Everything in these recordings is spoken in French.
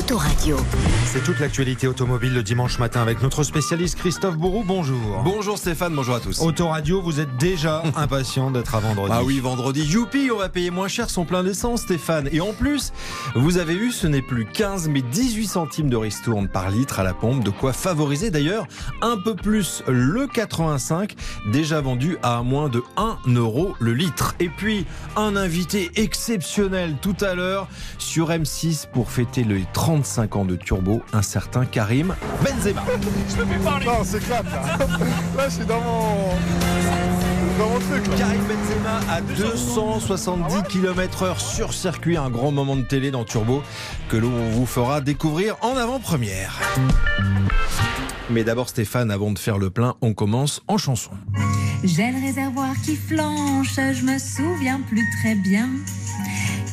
Autoradio. C'est toute l'actualité automobile le dimanche matin avec notre spécialiste Christophe Bourou. Bonjour. Bonjour Stéphane, bonjour à tous. Autoradio, vous êtes déjà impatient d'être à vendredi. Ah oui, vendredi, youpi, on va payer moins cher son plein d'essence Stéphane. Et en plus, vous avez vu, ce n'est plus 15 mais 18 centimes de ristourne par litre à la pompe, de quoi favoriser d'ailleurs un peu plus le 85, déjà vendu à moins de 1 euro le litre. Et puis, un invité exceptionnel tout à l'heure sur M6 pour fêter les 35 ans de Turbo, un certain Karim Benzema. Non, c'est clap là. Là, je suis dans mon. dans mon truc là. Karim Benzema à 270 km/h sur circuit, un grand moment de télé dans Turbo que l'on vous fera découvrir en avant-première. Mais d'abord Stéphane, avant de faire le plein, on commence en chanson. J'ai le réservoir qui flanche, je me souviens plus très bien.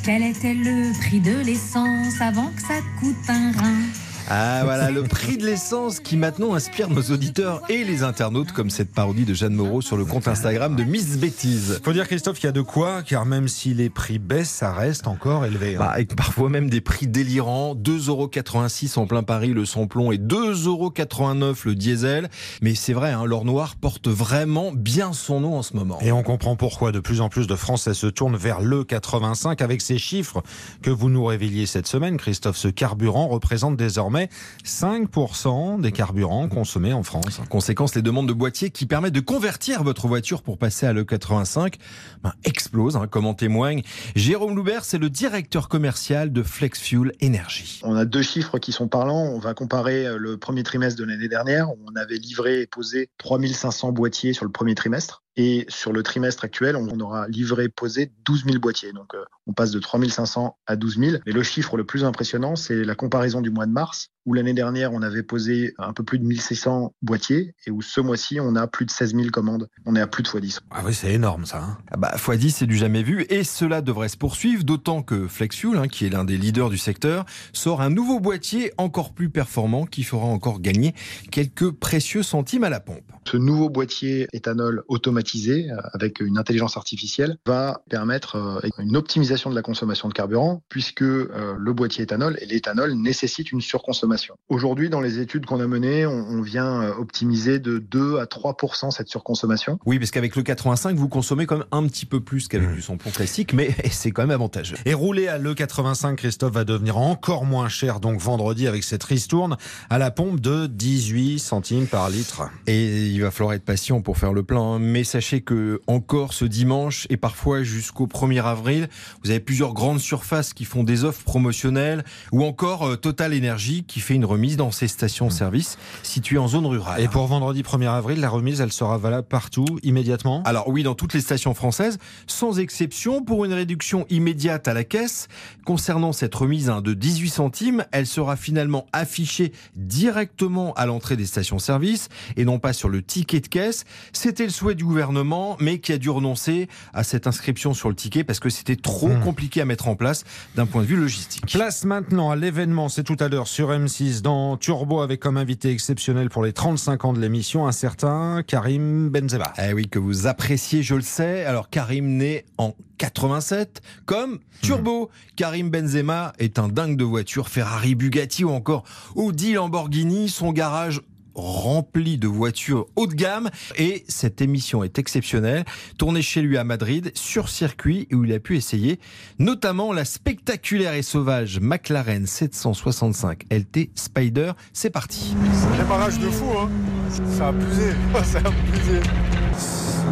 Quel était le prix de l'essence avant que ça coûte un rein? Ah voilà, le prix de l'essence qui maintenant inspire nos auditeurs et les internautes, comme cette parodie de Jeanne Moreau sur le compte Instagram de Miss Bêtise. Faut dire Christophe qu'il y a de quoi, car même si les prix baissent, ça reste encore élevé. hein. Bah, avec parfois même des prix délirants, 2,86€ en plein Paris le samplon et 2,89€ le diesel. Mais c'est vrai, hein, l'or noir porte vraiment bien son nom en ce moment. Et on comprend pourquoi de plus en plus de Français se tournent vers le 85 avec ces chiffres que vous nous révéliez cette semaine, Christophe. Ce carburant représente désormais 5% des carburants consommés en France. Conséquence, les demandes de boîtiers qui permettent de convertir votre voiture pour passer à l'E85 ben, explosent, hein, comme en témoigne Jérôme Loubert, c'est le directeur commercial de Flex Fuel Energy. On a deux chiffres qui sont parlants. On va comparer euh, le premier trimestre de l'année dernière. où On avait livré et posé 3500 boîtiers sur le premier trimestre. Et sur le trimestre actuel, on aura livré posé 12 000 boîtiers. Donc euh, on passe de 3500 à 12 000. Mais le chiffre le plus impressionnant, c'est la comparaison du mois de mars, où l'année dernière, on avait posé un peu plus de 1600 boîtiers et où ce mois-ci, on a plus de 16 000 commandes. On est à plus de x10. Ah oui, c'est énorme ça. hein. Ah bah, x10, c'est du jamais vu et cela devrait se poursuivre, d'autant que FlexFuel, hein, qui est l'un des leaders du secteur, sort un nouveau boîtier encore plus performant qui fera encore gagner quelques précieux centimes à la pompe. Ce nouveau boîtier éthanol automatisé euh, avec une intelligence artificielle va permettre euh, une optimisation de la consommation de carburant puisque euh, le boîtier éthanol et l'éthanol nécessitent une surconsommation. Aujourd'hui, dans les études qu'on a menées, on, on vient euh, optimiser de 2 à 3% cette surconsommation. Oui, parce qu'avec le 85, vous consommez quand même un petit peu plus qu'avec Mmh. du samplon classique, mais c'est quand même avantageux. Et rouler à l'E85, Christophe, va devenir encore moins cher donc vendredi avec cette ristourne à la pompe de 18 centimes par litre. Et il va falloir être patient pour faire le plein. hein. Mais sachez que encore ce dimanche et parfois jusqu'au 1er avril, vous avez plusieurs grandes surfaces qui font des offres promotionnelles ou encore euh, Total Energy qui fait une remise dans ses stations-service situées en zone rurale. Et pour vendredi 1er avril, la remise, elle sera valable partout, immédiatement? Alors oui, dans toutes les stations françaises, sans exception, pour une réduction immédiate à la caisse. Concernant cette remise hein, de 18 centimes, elle sera finalement affichée directement à l'entrée des stations-service et non pas sur le ticket de caisse. C'était le souhait du gouvernement, mais qui a dû renoncer à cette inscription sur le ticket parce que c'était trop Mmh. compliqué à mettre en place d'un point de vue logistique. Place maintenant à l'événement, c'est tout à l'heure sur M6 dans Turbo avec comme invité exceptionnel pour les 35 ans de l'émission un certain Karim Benzema. Eh oui, que vous appréciez, je le sais. Alors, Karim né en 87, comme Turbo. Karim Benzema est un dingue de voitures, Ferrari, Bugatti ou encore Audi, Lamborghini. Son garage rempli de voitures haut de gamme et cette émission est exceptionnelle tournée chez lui à Madrid sur circuit où il a pu essayer notamment la spectaculaire et sauvage McLaren 765 LT Spider c'est parti C'est un démarrage de fou, hein. C'est abusé. C'est abusé.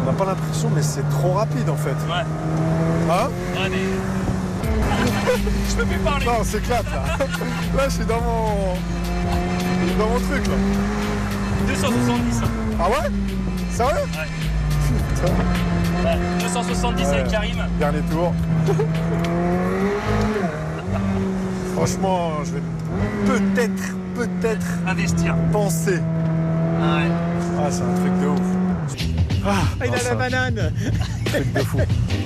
On n'a pas l'impression, mais c'est trop rapide en fait. Ouais. Hein mais. je peux plus parler. Non, c'est clap là. Là, je suis dans mon. je suis dans mon truc là. 270. hein. Ah ouais? Sérieux? Putain. Ouais, 270 avec Ouais. Karim. Dernier tour. Franchement, je vais peut-être, peut-être Investir. penser. Ah ouais. Ah, c'est un truc de ouf. Ah, il a la banane Truc de fou.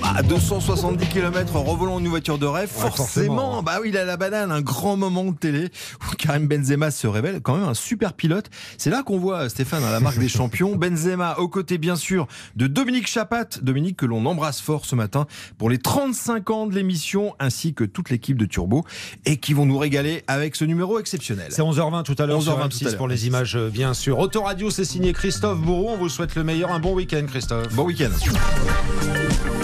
À 270 km en revolant une voiture de rêve, Ouais, forcément, forcément. bah oui, il a la banane, un grand moment de télé où Karim Benzema se révèle quand même un super pilote. C'est là qu'on voit Stéphane à la marque des champions. Benzema aux côtés bien sûr de Dominique Chapat, Dominique que l'on embrasse fort ce matin pour les 35 ans de l'émission ainsi que toute l'équipe de Turbo et qui vont nous régaler avec ce numéro exceptionnel. C'est 11h20 tout à l'heure 11h20 sur tout à M6 l'heure. pour les images, euh, bien sûr. Autoradio, c'est signé Christophe Bourreau. On vous souhaite le meilleur. Un bon week-end, Christophe. Bon week-end.